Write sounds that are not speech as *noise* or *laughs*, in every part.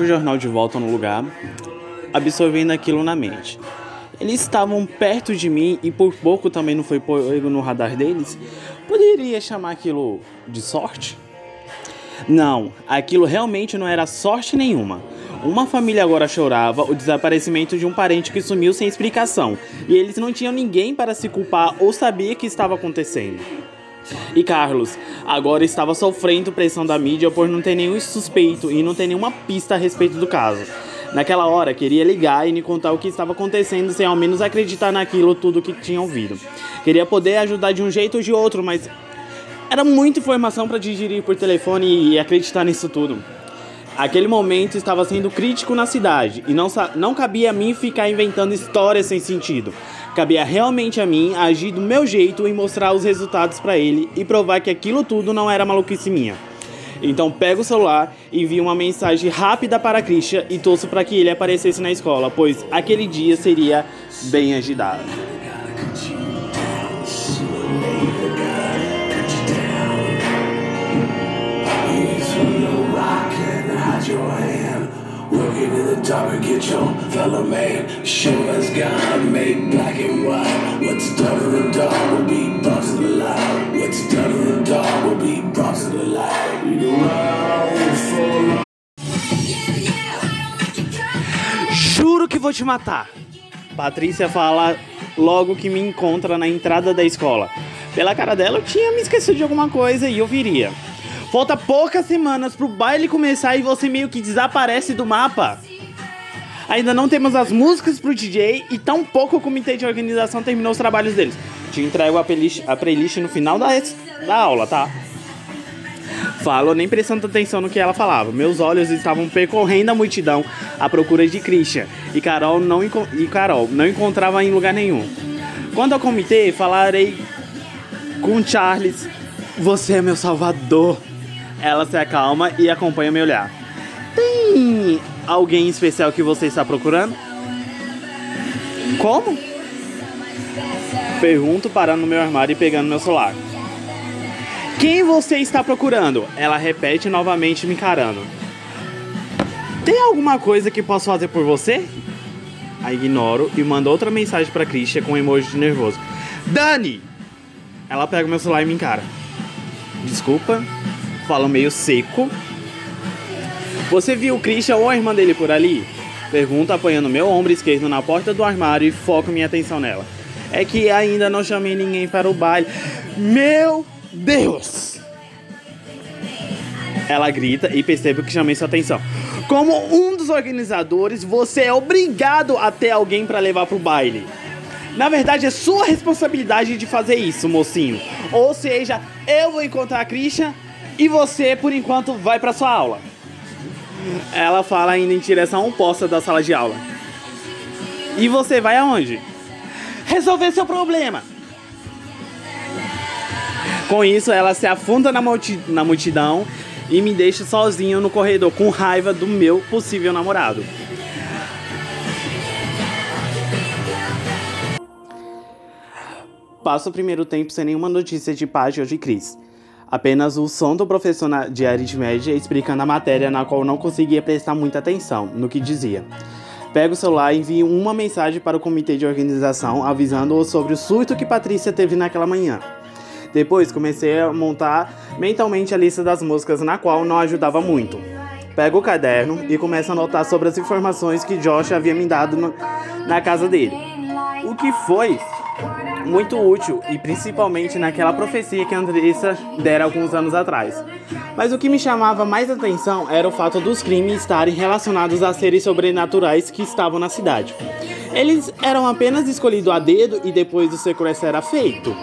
O jornal de volta no lugar, absorvendo aquilo na mente. Eles estavam perto de mim e por pouco também não foi pego no radar deles. Poderia chamar aquilo de sorte? Não, aquilo realmente não era sorte nenhuma. Uma família agora chorava o desaparecimento de um parente que sumiu sem explicação, e eles não tinham ninguém para se culpar ou sabia que estava acontecendo. E Carlos agora estava sofrendo pressão da mídia por não ter nenhum suspeito e não ter nenhuma pista a respeito do caso. Naquela hora, queria ligar e me contar o que estava acontecendo sem ao menos acreditar naquilo tudo que tinha ouvido. Queria poder ajudar de um jeito ou de outro, mas era muita informação para digerir por telefone e acreditar nisso tudo. Aquele momento estava sendo crítico na cidade e não, não cabia a mim ficar inventando histórias sem sentido. Cabia realmente a mim agir do meu jeito e mostrar os resultados para ele e provar que aquilo tudo não era maluquice minha. Então pego o celular, envio uma mensagem rápida para Christian e torço para que ele aparecesse na escola, pois aquele dia seria bem agitado. The dark get your fellow man. Show as God made black and white. What's done the will be brought to the light. What's done the will be brought to the light. Juro que vou te matar. Patrícia fala logo que me encontra na entrada da escola. Pela cara dela, eu tinha me esquecido de alguma coisa e eu viria. Falta poucas semanas pro baile começar e você meio que desaparece do mapa. Ainda não temos as músicas pro DJ e tão pouco o comitê de organização terminou os trabalhos deles. Te entrego a playlist, a playlist no final da, da aula, tá? Falo nem prestando atenção no que ela falava. Meus olhos estavam percorrendo a multidão à procura de Christian e Carol não, e Carol não encontrava em lugar nenhum. Quando ao comitê, falarei com Charles. Você é meu salvador. Ela se acalma e acompanha meu olhar. Tem alguém especial que você está procurando? Como? Pergunto parando no meu armário e pegando meu celular. Quem você está procurando? Ela repete novamente me encarando. Tem alguma coisa que posso fazer por você? A ignoro e mando outra mensagem para Christian com um emoji de nervoso. Dani! Ela pega meu celular e me encara. Desculpa, fala meio seco. Você viu o Christian ou a irmã dele por ali? Pergunta apoiando meu ombro esquerdo na porta do armário e foco minha atenção nela. É que ainda não chamei ninguém para o baile. Meu Deus! Ela grita e percebe que chamei sua atenção. Como um dos organizadores, você é obrigado a ter alguém para levar para o baile. Na verdade, é sua responsabilidade de fazer isso, mocinho. Ou seja, eu vou encontrar a Christian e você, por enquanto, vai para sua aula. Ela fala ainda em direção oposta da sala de aula. E você vai aonde? Resolver seu problema. Com isso, ela se afunda na, multi na multidão e me deixa sozinho no corredor com raiva do meu possível namorado. Passo o primeiro tempo sem nenhuma notícia de Paty ou de Cris. Apenas o som do professor de aritmética explicando a matéria na qual não conseguia prestar muita atenção no que dizia. Pego o celular e envio uma mensagem para o comitê de organização avisando-o sobre o surto que Patrícia teve naquela manhã. Depois comecei a montar mentalmente a lista das músicas na qual não ajudava muito. Pego o caderno e começo a anotar sobre as informações que Josh havia me dado no, na casa dele. O que foi muito útil e principalmente naquela profecia que Andressa dera alguns anos atrás. Mas o que me chamava mais atenção era o fato dos crimes estarem relacionados a seres sobrenaturais que estavam na cidade. Eles eram apenas escolhidos a dedo e depois o sequestro era feito.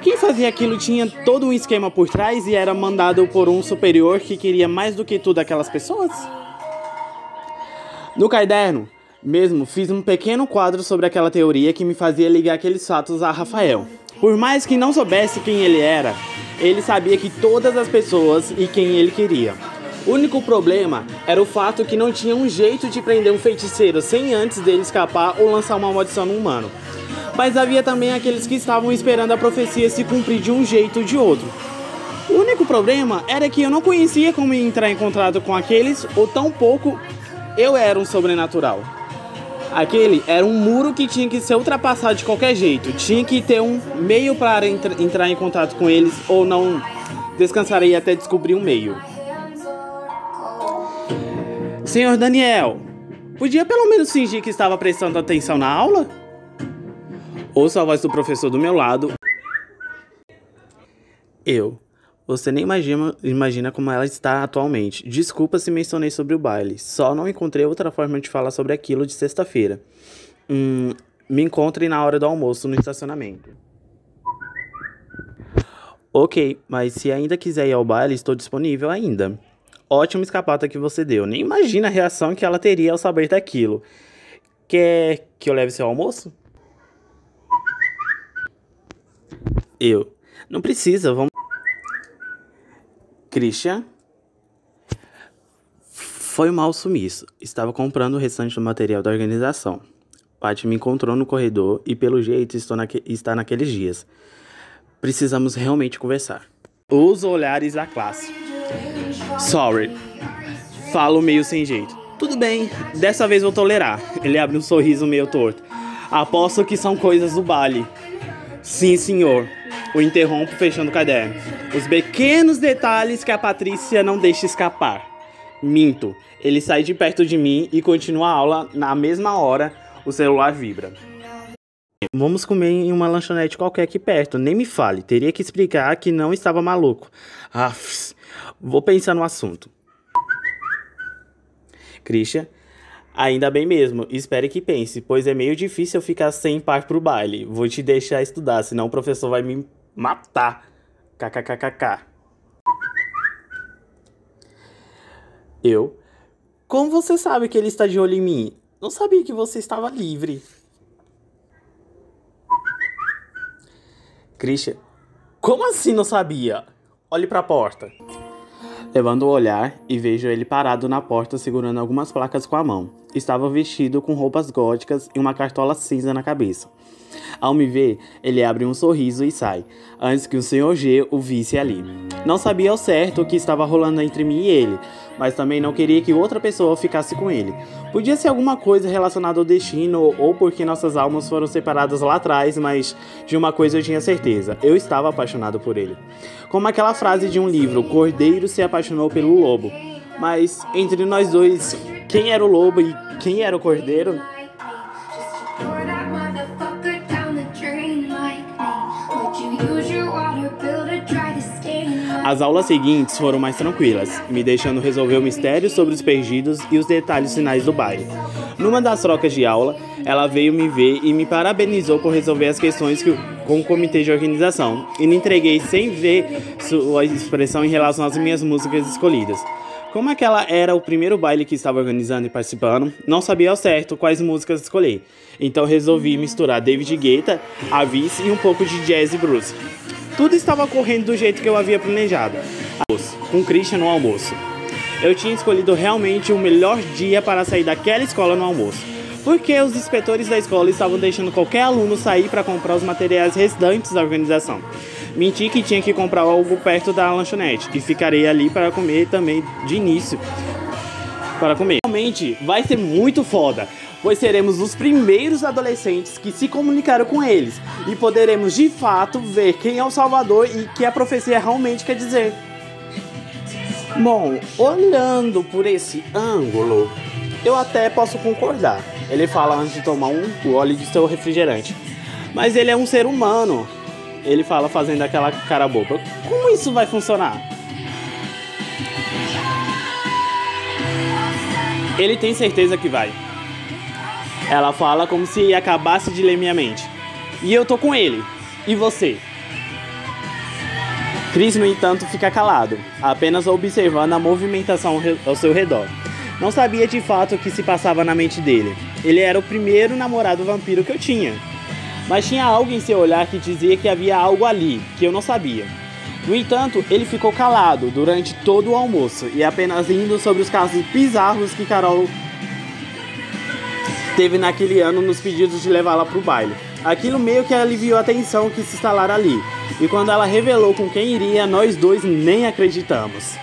Quem fazia aquilo tinha todo um esquema por trás e era mandado por um superior que queria mais do que tudo aquelas pessoas? No caderno, mesmo fiz um pequeno quadro sobre aquela teoria que me fazia ligar aqueles fatos a Rafael. Por mais que não soubesse quem ele era, ele sabia que todas as pessoas e quem ele queria. O único problema era o fato que não tinha um jeito de prender um feiticeiro sem antes dele escapar ou lançar uma maldição no humano. Mas havia também aqueles que estavam esperando a profecia se cumprir de um jeito ou de outro. O único problema era que eu não conhecia como entrar em contato com aqueles, ou tão pouco Eu era um sobrenatural. Aquele era um muro que tinha que ser ultrapassado de qualquer jeito. Tinha que ter um meio para entra entrar em contato com eles ou não descansarei até descobrir um meio. Senhor Daniel, podia pelo menos fingir que estava prestando atenção na aula? Ouço a voz do professor do meu lado. Eu. Você nem imagina, imagina como ela está atualmente. Desculpa se mencionei sobre o baile. Só não encontrei outra forma de falar sobre aquilo de sexta-feira. Hum, me encontre na hora do almoço no estacionamento. Ok, mas se ainda quiser ir ao baile, estou disponível ainda. Ótima escapada que você deu. Nem imagina a reação que ela teria ao saber daquilo. Quer que eu leve seu almoço? Eu. Não precisa, vamos. Christian? Foi um mal sumiço. Estava comprando o restante do material da organização. Paty me encontrou no corredor e, pelo jeito, estou naque... está naqueles dias. Precisamos realmente conversar. Os olhares da classe. Sorry. Falo meio sem jeito. Tudo bem, dessa vez vou tolerar. Ele abre um sorriso meio torto. Aposto que são coisas do baile. Sim, senhor. O interrompo fechando o caderno. Os pequenos detalhes que a Patrícia não deixa escapar. Minto. Ele sai de perto de mim e continua a aula na mesma hora. O celular vibra. Vamos comer em uma lanchonete qualquer aqui perto. Nem me fale. Teria que explicar que não estava maluco. Vou pensar no assunto. Christian. Ainda bem mesmo, espere que pense, pois é meio difícil eu ficar sem par pro baile. Vou te deixar estudar, senão o professor vai me matar. KKKKK. Eu? Como você sabe que ele está de olho em mim? Não sabia que você estava livre. Christian, como assim não sabia? Olhe para a porta. Levando o olhar e vejo ele parado na porta segurando algumas placas com a mão. Estava vestido com roupas góticas e uma cartola cinza na cabeça. Ao me ver, ele abre um sorriso e sai, antes que o Sr. G o visse ali. Não sabia ao certo o que estava rolando entre mim e ele, mas também não queria que outra pessoa ficasse com ele. Podia ser alguma coisa relacionada ao destino ou porque nossas almas foram separadas lá atrás, mas de uma coisa eu tinha certeza: eu estava apaixonado por ele. Como aquela frase de um livro: Cordeiro se apaixonou pelo lobo. Mas entre nós dois, quem era o lobo e quem era o cordeiro? As aulas seguintes foram mais tranquilas, me deixando resolver o mistério sobre os perdidos e os detalhes finais do baile. Numa das trocas de aula, ela veio me ver e me parabenizou por resolver as questões que, com o comitê de organização, e me entreguei sem ver sua expressão em relação às minhas músicas escolhidas. Como aquela era o primeiro baile que estava organizando e participando, não sabia ao certo quais músicas escolher. Então resolvi misturar David Guetta, Avis e um pouco de jazz e. Tudo estava correndo do jeito que eu havia planejado. Com Christian no almoço. Eu tinha escolhido realmente o melhor dia para sair daquela escola no almoço. Porque os inspetores da escola estavam deixando qualquer aluno sair para comprar os materiais restantes da organização. Menti que tinha que comprar algo perto da lanchonete e ficarei ali para comer também de início. Para comer. Realmente vai ser muito foda pois seremos os primeiros adolescentes que se comunicaram com eles e poderemos de fato ver quem é o Salvador e que a profecia realmente quer dizer. Bom, olhando por esse ângulo, eu até posso concordar. Ele fala antes de tomar um gole de seu refrigerante. Mas ele é um ser humano. Ele fala fazendo aquela cara boba. Como isso vai funcionar? Ele tem certeza que vai. Ela fala como se acabasse de ler minha mente. E eu tô com ele. E você? Chris, no entanto, fica calado, apenas observando a movimentação ao seu redor. Não sabia de fato o que se passava na mente dele. Ele era o primeiro namorado vampiro que eu tinha. Mas tinha algo em seu olhar que dizia que havia algo ali, que eu não sabia. No entanto, ele ficou calado durante todo o almoço e apenas indo sobre os casos bizarros que Carol teve naquele ano nos pedidos de levá-la para o baile. Aquilo meio que aliviou a tensão que se instalara ali. E quando ela revelou com quem iria, nós dois nem acreditamos.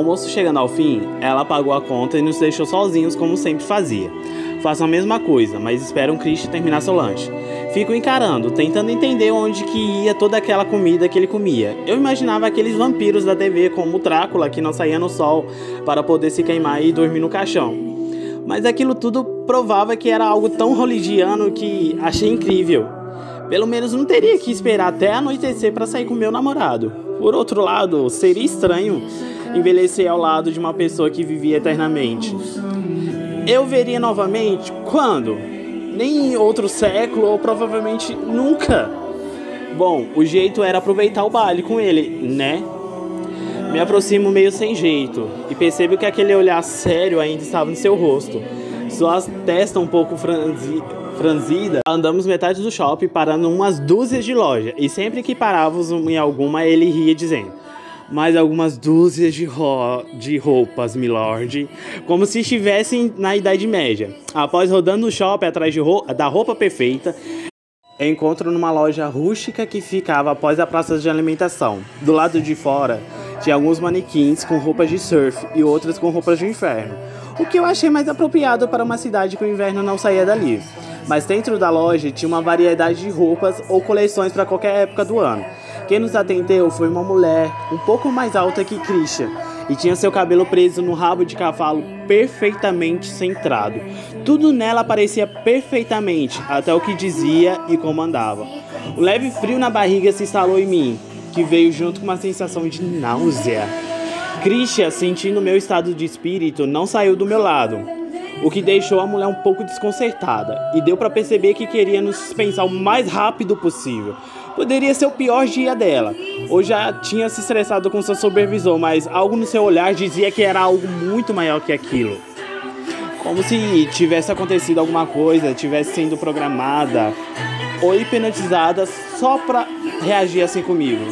Almoço chegando ao fim, ela pagou a conta e nos deixou sozinhos como sempre fazia. Faço a mesma coisa, mas espero um Christian terminar seu lanche. Fico encarando, tentando entender onde que ia toda aquela comida que ele comia. Eu imaginava aqueles vampiros da TV como o Drácula que não saía no sol para poder se queimar e dormir no caixão. Mas aquilo tudo provava que era algo tão religiano que achei incrível. Pelo menos não teria que esperar até anoitecer para sair com meu namorado. Por outro lado, seria estranho envelhecer ao lado de uma pessoa que vivia eternamente. Eu veria novamente quando? nem em outro século ou provavelmente nunca. Bom, o jeito era aproveitar o baile com ele, né? Me aproximo meio sem jeito e percebo que aquele olhar sério ainda estava no seu rosto. Sua testa um pouco franzi franzida. Andamos metade do shopping parando umas dúzias de lojas e sempre que parávamos em alguma ele ria dizendo: mais algumas dúzias de, ro de roupas, milord, como se estivessem na Idade Média. Após rodando no shopping atrás ro da roupa perfeita, encontro numa loja rústica que ficava após a praça de alimentação. Do lado de fora, tinha alguns manequins com roupas de surf e outras com roupas de inverno, o que eu achei mais apropriado para uma cidade que o inverno não saía dali. Mas dentro da loja tinha uma variedade de roupas ou coleções para qualquer época do ano. Quem nos atendeu foi uma mulher um pouco mais alta que Christian e tinha seu cabelo preso no rabo de cavalo perfeitamente centrado. Tudo nela parecia perfeitamente, até o que dizia e comandava. O leve frio na barriga se instalou em mim, que veio junto com uma sensação de náusea. Christian, sentindo meu estado de espírito, não saiu do meu lado, o que deixou a mulher um pouco desconcertada e deu para perceber que queria nos dispensar o mais rápido possível. Poderia ser o pior dia dela, ou já tinha se estressado com seu supervisor, mas algo no seu olhar dizia que era algo muito maior que aquilo. Como se tivesse acontecido alguma coisa, tivesse sendo programada ou hipnotizada só para reagir assim comigo.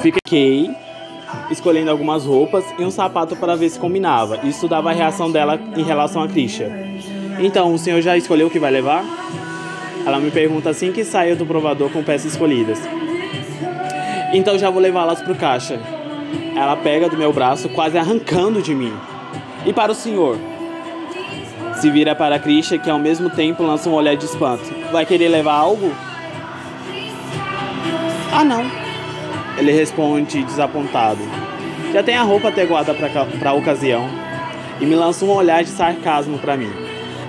Fiquei escolhendo algumas roupas e um sapato para ver se combinava e estudava a reação dela em relação a Christian. Então, o senhor já escolheu o que vai levar? Ela me pergunta assim que saio do provador com peças escolhidas. Então já vou levá-las pro caixa. Ela pega do meu braço, quase arrancando de mim. E para o senhor? Se vira para Christian, que ao mesmo tempo lança um olhar de espanto. Vai querer levar algo? Ah, não. Ele responde desapontado. Já tem a roupa adequada para a ocasião. E me lança um olhar de sarcasmo para mim.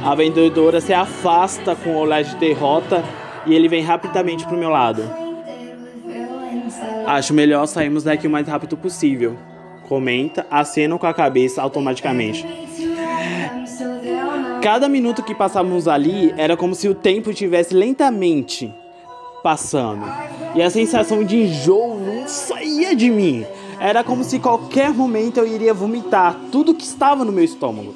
A vendedora se afasta com um olhar de derrota e ele vem rapidamente pro meu lado. Acho melhor sairmos daqui o mais rápido possível. Comenta, acena com a cabeça automaticamente. Cada minuto que passávamos ali era como se o tempo estivesse lentamente passando. E a sensação de enjoo não saía de mim. Era como se qualquer momento eu iria vomitar tudo que estava no meu estômago.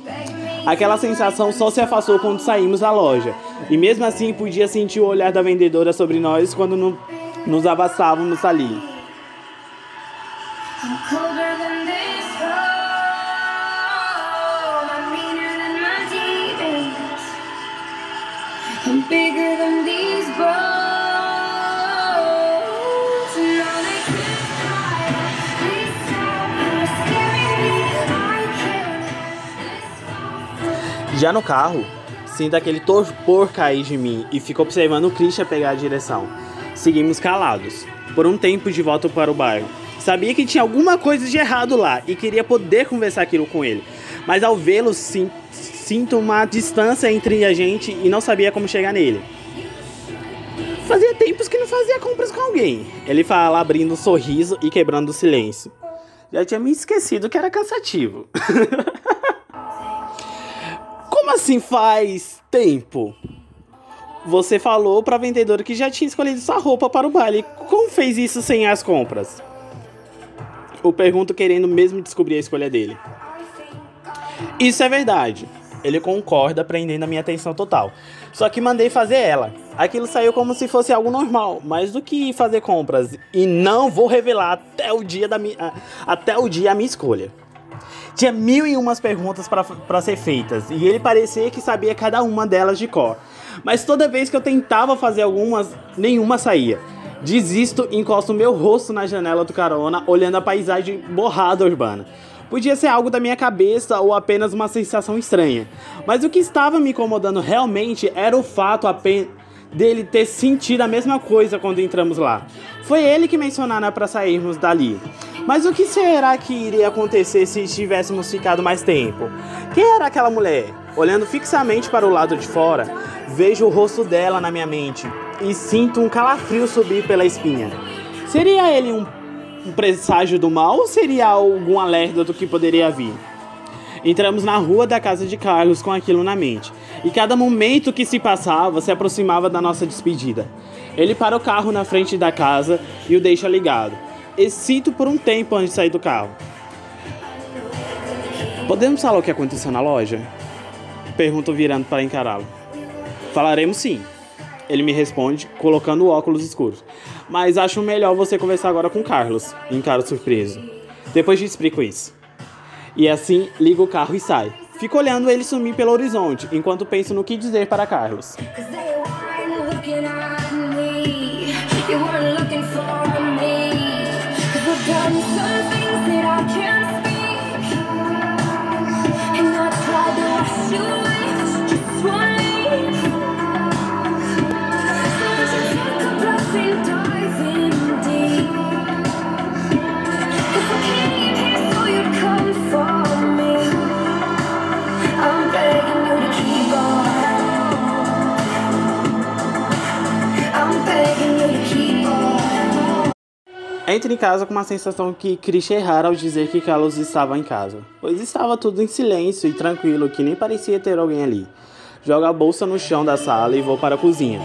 Aquela sensação só se afastou quando saímos da loja. E mesmo assim podia sentir o olhar da vendedora sobre nós quando no, nos avançávamos ali. I'm bigger Já no carro, sinto aquele torpor cair de mim e fico observando o Christian pegar a direção. Seguimos calados, por um tempo de volta para o bairro. Sabia que tinha alguma coisa de errado lá e queria poder conversar aquilo com ele. Mas ao vê-lo, sinto uma distância entre a gente e não sabia como chegar nele. Fazia tempos que não fazia compras com alguém. Ele fala abrindo um sorriso e quebrando o silêncio. Já tinha me esquecido que era cansativo. *laughs* Como assim faz tempo? Você falou pra vendedora que já tinha escolhido sua roupa para o baile. Como fez isso sem as compras? Eu pergunto querendo mesmo descobrir a escolha dele. Isso é verdade. Ele concorda, prendendo a minha atenção total. Só que mandei fazer ela. Aquilo saiu como se fosse algo normal, mais do que fazer compras. E não vou revelar até o dia da minha, até o dia a minha escolha. Tinha mil e umas perguntas para ser feitas e ele parecia que sabia cada uma delas de cor. Mas toda vez que eu tentava fazer algumas, nenhuma saía. Desisto e encosto meu rosto na janela do carona, olhando a paisagem borrada urbana. Podia ser algo da minha cabeça ou apenas uma sensação estranha. Mas o que estava me incomodando realmente era o fato dele ter sentido a mesma coisa quando entramos lá. Foi ele que mencionara para sairmos dali. Mas o que será que iria acontecer se tivéssemos ficado mais tempo? Quem era aquela mulher? Olhando fixamente para o lado de fora, vejo o rosto dela na minha mente e sinto um calafrio subir pela espinha. Seria ele um presságio do mal ou seria algum alerta do que poderia vir? Entramos na rua da casa de Carlos com aquilo na mente, e cada momento que se passava se aproximava da nossa despedida. Ele para o carro na frente da casa e o deixa ligado. Excito por um tempo antes de sair do carro. Podemos falar o que aconteceu na loja? Pergunto virando para encará-lo. Falaremos sim. Ele me responde, colocando óculos escuros. Mas acho melhor você conversar agora com Carlos, encaro surpreso. Depois te explico isso. E assim, ligo o carro e sai. Fico olhando ele sumir pelo horizonte, enquanto penso no que dizer para Carlos. Entro em casa com uma sensação que Chris errara ao dizer que Carlos estava em casa, pois estava tudo em silêncio e tranquilo, que nem parecia ter alguém ali. Jogo a bolsa no chão da sala e vou para a cozinha,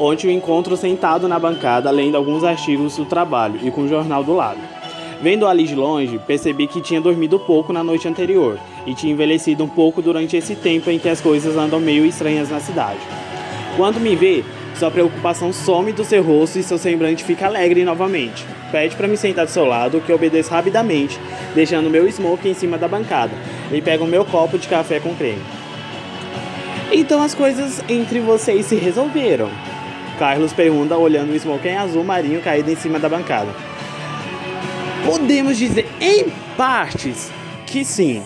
onde o encontro sentado na bancada lendo alguns artigos do trabalho e com o jornal do lado. Vendo ali de longe, percebi que tinha dormido pouco na noite anterior e tinha envelhecido um pouco durante esse tempo em que as coisas andam meio estranhas na cidade. Quando me vê, sua preocupação some do seu rosto e seu semblante fica alegre novamente. Pede para me sentar do seu lado, que obedeço rapidamente, deixando meu smoke em cima da bancada. E pega o meu copo de café com creme. Então as coisas entre vocês se resolveram. Carlos pergunta, olhando o smoke em azul marinho caído em cima da bancada. Podemos dizer, em partes, que sim.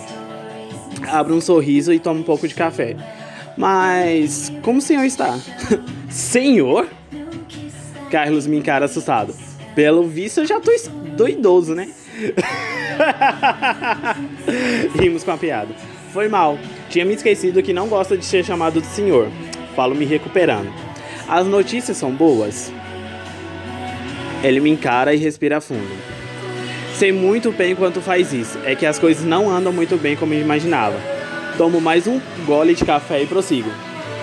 Abro um sorriso e tomo um pouco de café. Mas como o senhor está? *laughs* senhor? Carlos me encara assustado. Pelo visto eu já tô doidoso, né? *laughs* Rimos com a piada. Foi mal. Tinha me esquecido que não gosta de ser chamado de senhor. Falo me recuperando. As notícias são boas? Ele me encara e respira fundo. Sei muito bem quanto faz isso. É que as coisas não andam muito bem como eu imaginava. Tomo mais um gole de café e prossigo.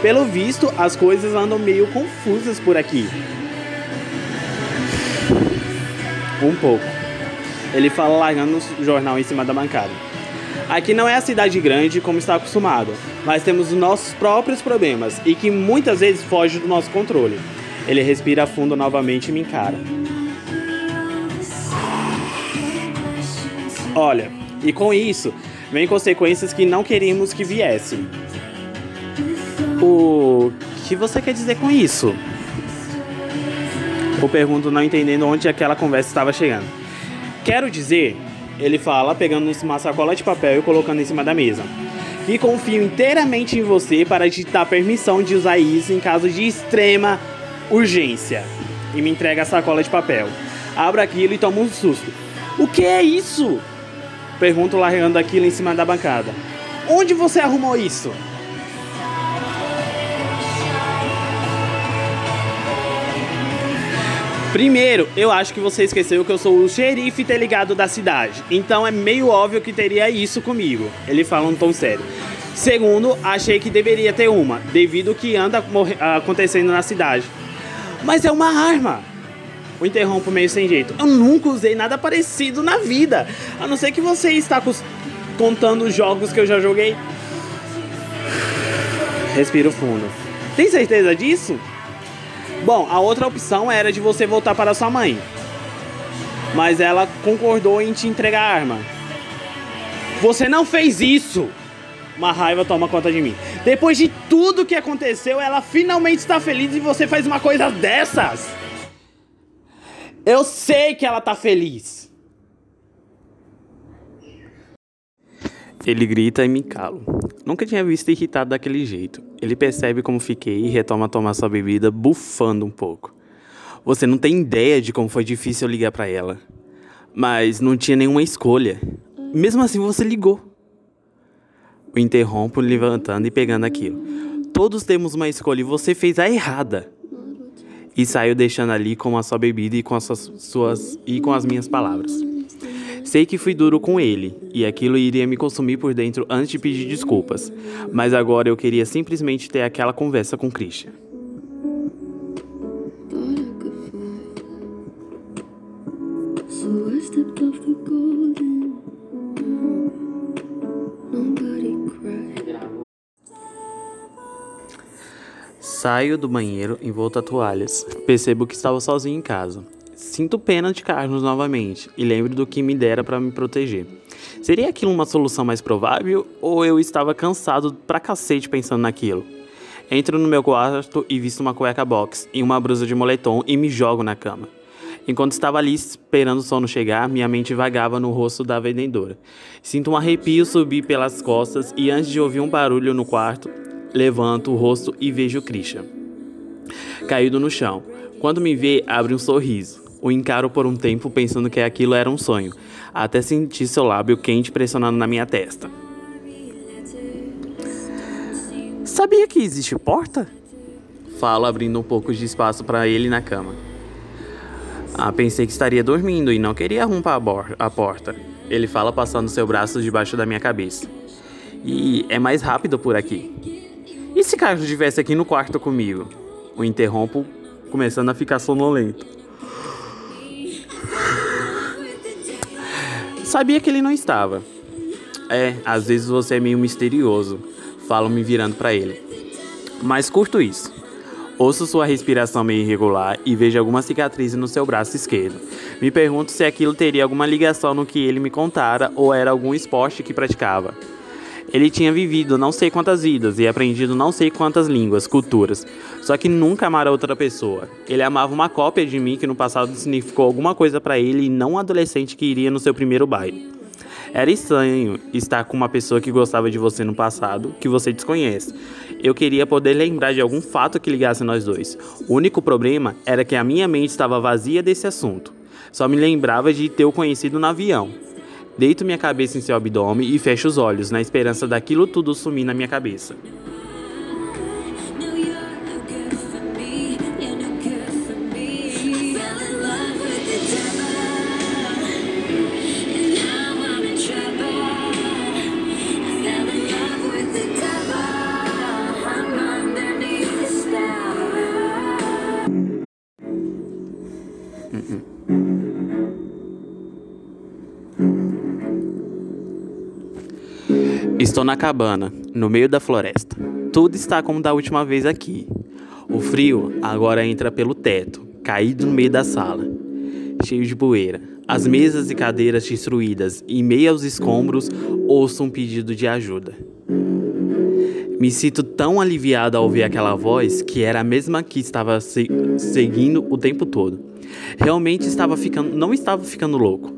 Pelo visto, as coisas andam meio confusas por aqui. Um pouco. Ele fala largando o jornal em cima da bancada. Aqui não é a cidade grande como está acostumado, mas temos os nossos próprios problemas e que muitas vezes fogem do nosso controle. Ele respira fundo novamente e me encara. Olha, e com isso, vem consequências que não queríamos que viessem. O que você quer dizer com isso? Eu pergunto, não entendendo onde aquela conversa estava chegando. Quero dizer, ele fala, pegando uma sacola de papel e colocando em cima da mesa. Que confio inteiramente em você para te dar permissão de usar isso em caso de extrema urgência. E me entrega a sacola de papel. Abro aquilo e tomo um susto. O que é isso? Pergunto largando aquilo em cima da bancada. Onde você arrumou isso? Primeiro, eu acho que você esqueceu que eu sou o xerife delegado da cidade. Então é meio óbvio que teria isso comigo. Ele fala um tom sério. Segundo, achei que deveria ter uma, devido que anda acontecendo na cidade. Mas é uma arma. O interrompo meio sem jeito. Eu nunca usei nada parecido na vida. A não ser que você está contando os jogos que eu já joguei. Respiro fundo. Tem certeza disso? Bom, a outra opção era de você voltar para sua mãe. Mas ela concordou em te entregar a arma. Você não fez isso! Uma raiva toma conta de mim. Depois de tudo que aconteceu, ela finalmente está feliz e você faz uma coisa dessas. Eu sei que ela tá feliz. Ele grita e me calo. Nunca tinha visto irritado daquele jeito. Ele percebe como fiquei e retoma a tomar sua bebida, bufando um pouco. Você não tem ideia de como foi difícil eu ligar para ela. Mas não tinha nenhuma escolha. Mesmo assim, você ligou. O interrompo, levantando e pegando aquilo. Todos temos uma escolha e você fez a errada. E saiu deixando ali com a sua bebida e com as suas, suas e com as minhas palavras. Sei que fui duro com ele e aquilo iria me consumir por dentro antes de pedir desculpas, mas agora eu queria simplesmente ter aquela conversa com Christian. Saio do banheiro envolto a toalhas. Percebo que estava sozinho em casa. Sinto pena de Carlos novamente e lembro do que me dera para me proteger. Seria aquilo uma solução mais provável ou eu estava cansado pra cacete pensando naquilo? Entro no meu quarto e visto uma cueca box e uma blusa de moletom e me jogo na cama. Enquanto estava ali esperando o sono chegar, minha mente vagava no rosto da vendedora. Sinto um arrepio subir pelas costas e antes de ouvir um barulho no quarto, Levanto o rosto e vejo Christian. Caído no chão. Quando me vê, abre um sorriso. O encaro por um tempo pensando que aquilo era um sonho, até sentir seu lábio quente pressionando na minha testa. Sabia que existe porta? Falo abrindo um pouco de espaço para ele na cama. Ah, pensei que estaria dormindo e não queria arrombar a porta. Ele fala passando seu braço debaixo da minha cabeça. E é mais rápido por aqui. E se Carlos estivesse aqui no quarto comigo? O interrompo, começando a ficar sonolento. Sabia que ele não estava. É, às vezes você é meio misterioso, falo me virando para ele. Mas curto isso. Ouço sua respiração meio irregular e vejo alguma cicatriz no seu braço esquerdo. Me pergunto se aquilo teria alguma ligação no que ele me contara ou era algum esporte que praticava. Ele tinha vivido não sei quantas vidas e aprendido não sei quantas línguas, culturas, só que nunca amara outra pessoa. Ele amava uma cópia de mim que no passado significou alguma coisa para ele e não um adolescente que iria no seu primeiro baile. Era estranho estar com uma pessoa que gostava de você no passado, que você desconhece. Eu queria poder lembrar de algum fato que ligasse nós dois. O único problema era que a minha mente estava vazia desse assunto. Só me lembrava de ter o conhecido no avião. Deito minha cabeça em seu abdômen e fecho os olhos, na esperança daquilo tudo sumir na minha cabeça. Estou na cabana, no meio da floresta. Tudo está como da última vez aqui. O frio agora entra pelo teto, caído no meio da sala, cheio de poeira. As mesas e cadeiras destruídas, e meio aos escombros, ouço um pedido de ajuda. Me sinto tão aliviado ao ouvir aquela voz, que era a mesma que estava se seguindo o tempo todo. Realmente estava ficando, não estava ficando louco.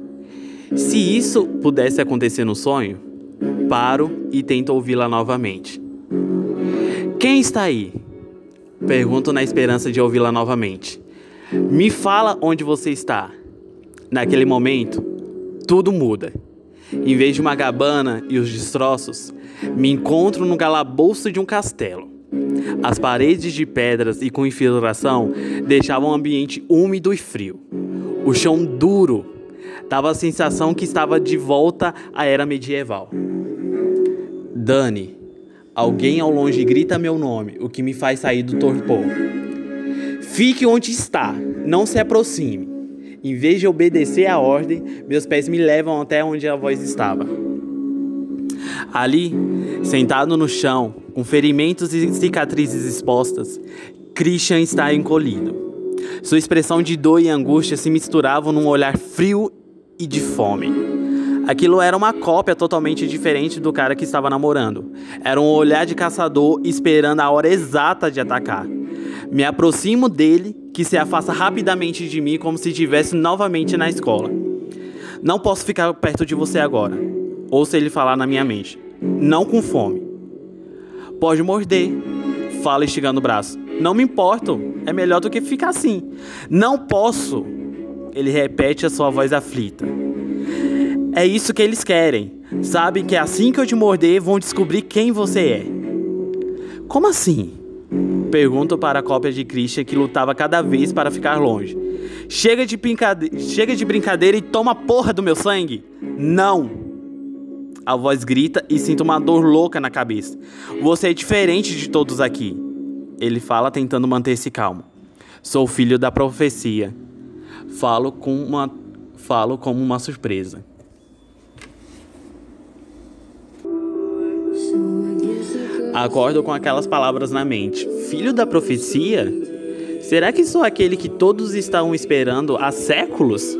Se isso pudesse acontecer no sonho, Paro e tento ouvi-la novamente. Quem está aí? Pergunto na esperança de ouvi-la novamente. Me fala onde você está. Naquele momento, tudo muda. Em vez de uma gabana e os destroços, me encontro no calabouço de um castelo. As paredes de pedras e com infiltração deixavam o ambiente úmido e frio. O chão duro dava a sensação que estava de volta à era medieval. Dani, alguém ao longe grita meu nome, o que me faz sair do torpor. Fique onde está, não se aproxime. Em vez de obedecer à ordem, meus pés me levam até onde a voz estava. Ali, sentado no chão, com ferimentos e cicatrizes expostas, Christian está encolhido. Sua expressão de dor e angústia se misturavam num olhar frio e de fome. Aquilo era uma cópia totalmente diferente do cara que estava namorando. Era um olhar de caçador esperando a hora exata de atacar. Me aproximo dele, que se afasta rapidamente de mim como se estivesse novamente na escola. Não posso ficar perto de você agora. Ouço ele falar na minha mente. Não com fome. Pode morder. Fala esticando o braço. Não me importo. É melhor do que ficar assim. Não posso. Ele repete a sua voz aflita. É isso que eles querem. Sabem que assim que eu te morder, vão descobrir quem você é. Como assim? Pergunto para a cópia de Christian que lutava cada vez para ficar longe. Chega de, chega de brincadeira e toma porra do meu sangue! Não! A voz grita e sinto uma dor louca na cabeça. Você é diferente de todos aqui. Ele fala tentando manter-se calmo. Sou filho da profecia. Falo com uma falo como uma surpresa. Acordo com aquelas palavras na mente. Filho da profecia? Será que sou aquele que todos estão esperando há séculos?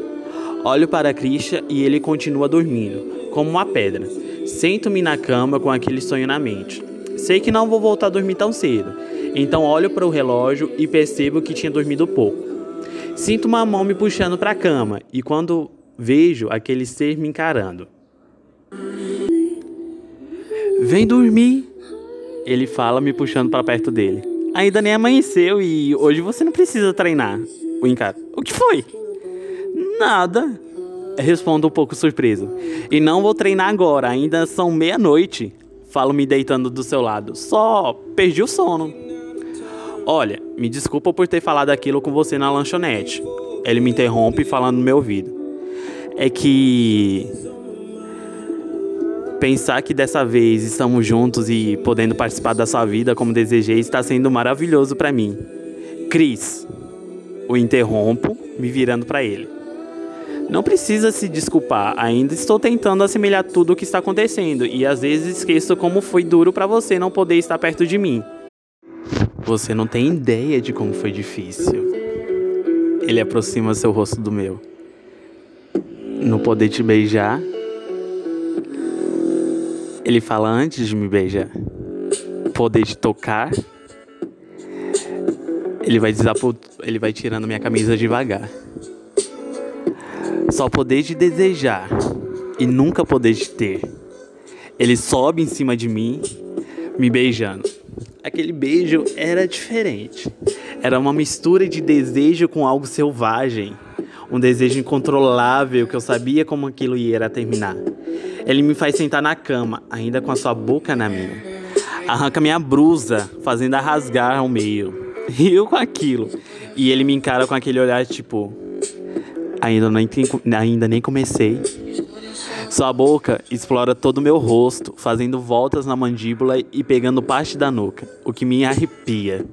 Olho para Christian e ele continua dormindo, como uma pedra. Sento-me na cama com aquele sonho na mente. Sei que não vou voltar a dormir tão cedo, então olho para o relógio e percebo que tinha dormido pouco. Sinto uma mão me puxando para a cama e quando vejo aquele ser me encarando. Vem dormir, ele fala me puxando para perto dele. Ainda nem amanheceu e hoje você não precisa treinar. O encara. O que foi? Nada. Respondo um pouco surpreso. E não vou treinar agora, ainda são meia-noite. Falo me deitando do seu lado. Só perdi o sono. Olha, me desculpa por ter falado aquilo com você na lanchonete. Ele me interrompe falando no meu ouvido. É que Pensar que dessa vez estamos juntos e podendo participar da sua vida como desejei está sendo maravilhoso para mim. Cris, o interrompo, me virando para ele. Não precisa se desculpar, ainda estou tentando assimilar tudo o que está acontecendo e às vezes esqueço como foi duro para você não poder estar perto de mim. Você não tem ideia de como foi difícil. Ele aproxima seu rosto do meu. Não poder te beijar ele fala antes de me beijar. Poder de tocar. Ele vai ele vai tirando minha camisa devagar. Só poder de desejar e nunca poder de ter. Ele sobe em cima de mim, me beijando. Aquele beijo era diferente. Era uma mistura de desejo com algo selvagem, um desejo incontrolável que eu sabia como aquilo ia terminar. Ele me faz sentar na cama, ainda com a sua boca na minha. Arranca minha blusa, fazendo a rasgar ao meio. Rio com aquilo. E ele me encara com aquele olhar tipo. Ainda nem, ainda nem comecei. Sua boca explora todo o meu rosto, fazendo voltas na mandíbula e pegando parte da nuca, o que me arrepia.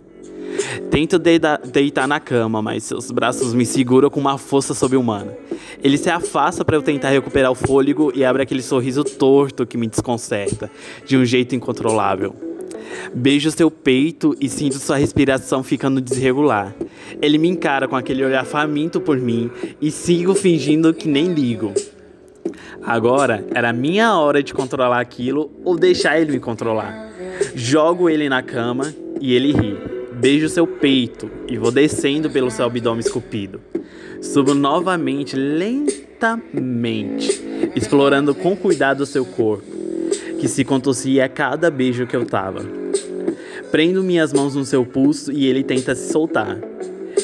Tento deitar na cama, mas seus braços me seguram com uma força sobre-humana. Ele se afasta para eu tentar recuperar o fôlego e abre aquele sorriso torto que me desconcerta, de um jeito incontrolável. Beijo seu peito e sinto sua respiração ficando desregular. Ele me encara com aquele olhar faminto por mim e sigo fingindo que nem ligo. Agora era minha hora de controlar aquilo ou deixar ele me controlar. Jogo ele na cama e ele ri. Beijo seu peito e vou descendo pelo seu abdômen esculpido. Subo novamente, lentamente, explorando com cuidado o seu corpo, que se contorcia a cada beijo que eu tava. Prendo minhas mãos no seu pulso e ele tenta se soltar.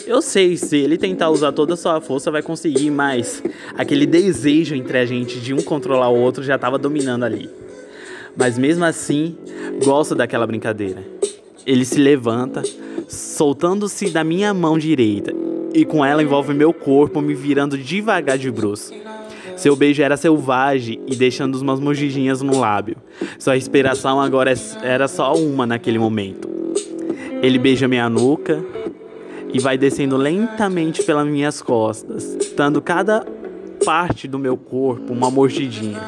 Eu sei, se ele tentar usar toda a sua força, vai conseguir, mas aquele desejo entre a gente de um controlar o outro já estava dominando ali. Mas mesmo assim, gosto daquela brincadeira. Ele se levanta, soltando-se da minha mão direita, e com ela envolve meu corpo, me virando devagar de bruços. Seu beijo era selvagem e deixando umas mordidinhas no lábio. Sua respiração agora é era só uma naquele momento. Ele beija minha nuca e vai descendo lentamente pelas minhas costas, dando cada parte do meu corpo uma mordidinha.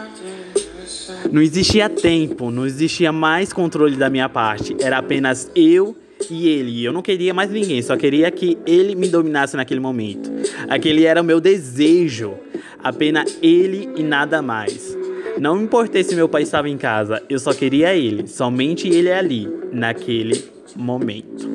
Não existia tempo, não existia mais controle da minha parte. Era apenas eu e ele. Eu não queria mais ninguém, só queria que ele me dominasse naquele momento. Aquele era o meu desejo. Apenas ele e nada mais. Não importei se meu pai estava em casa, eu só queria ele, somente ele ali, naquele momento.